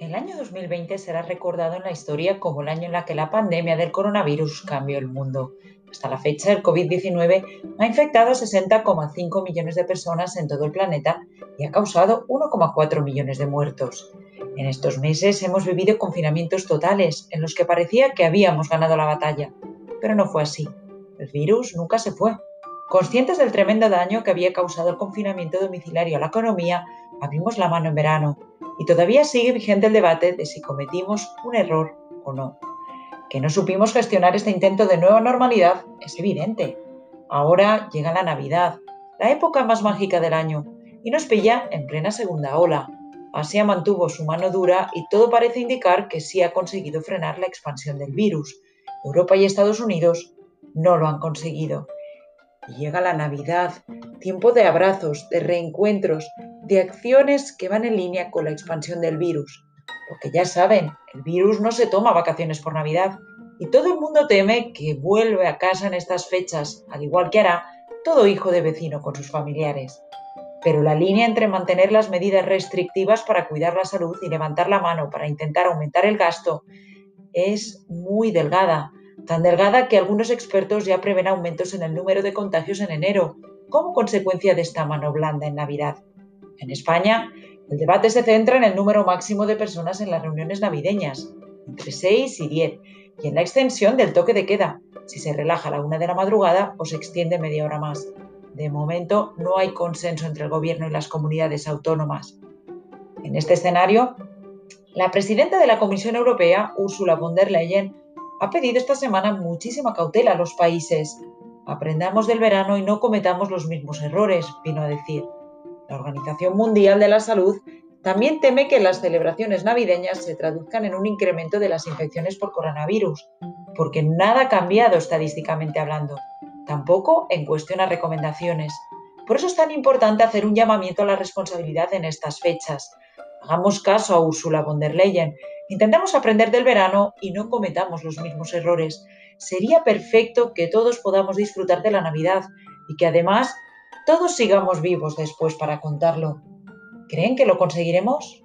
El año 2020 será recordado en la historia como el año en la que la pandemia del coronavirus cambió el mundo. Hasta la fecha, el COVID-19 ha infectado a 60,5 millones de personas en todo el planeta y ha causado 1,4 millones de muertos. En estos meses hemos vivido confinamientos totales en los que parecía que habíamos ganado la batalla, pero no fue así. El virus nunca se fue. Conscientes del tremendo daño que había causado el confinamiento domiciliario a la economía, abrimos la mano en verano y todavía sigue vigente el debate de si cometimos un error o no. Que no supimos gestionar este intento de nueva normalidad es evidente. Ahora llega la Navidad, la época más mágica del año, y nos pilla en plena segunda ola. Asia mantuvo su mano dura y todo parece indicar que sí ha conseguido frenar la expansión del virus. Europa y Estados Unidos no lo han conseguido. Y llega la Navidad, tiempo de abrazos, de reencuentros, de acciones que van en línea con la expansión del virus. Porque ya saben, el virus no se toma vacaciones por Navidad y todo el mundo teme que vuelve a casa en estas fechas, al igual que hará todo hijo de vecino con sus familiares. Pero la línea entre mantener las medidas restrictivas para cuidar la salud y levantar la mano para intentar aumentar el gasto es muy delgada, tan delgada que algunos expertos ya prevén aumentos en el número de contagios en enero, como consecuencia de esta mano blanda en Navidad. En España, el debate se centra en el número máximo de personas en las reuniones navideñas, entre 6 y 10, y en la extensión del toque de queda, si se relaja a la una de la madrugada o se extiende media hora más. De momento no hay consenso entre el Gobierno y las comunidades autónomas. En este escenario, la presidenta de la Comisión Europea, Ursula von der Leyen, ha pedido esta semana muchísima cautela a los países. Aprendamos del verano y no cometamos los mismos errores, vino a decir. La Organización Mundial de la Salud también teme que las celebraciones navideñas se traduzcan en un incremento de las infecciones por coronavirus, porque nada ha cambiado estadísticamente hablando, tampoco en cuestión a recomendaciones. Por eso es tan importante hacer un llamamiento a la responsabilidad en estas fechas. Hagamos caso a Ursula von der Leyen Intentamos aprender del verano y no cometamos los mismos errores. Sería perfecto que todos podamos disfrutar de la Navidad y que además todos sigamos vivos después para contarlo. ¿Creen que lo conseguiremos?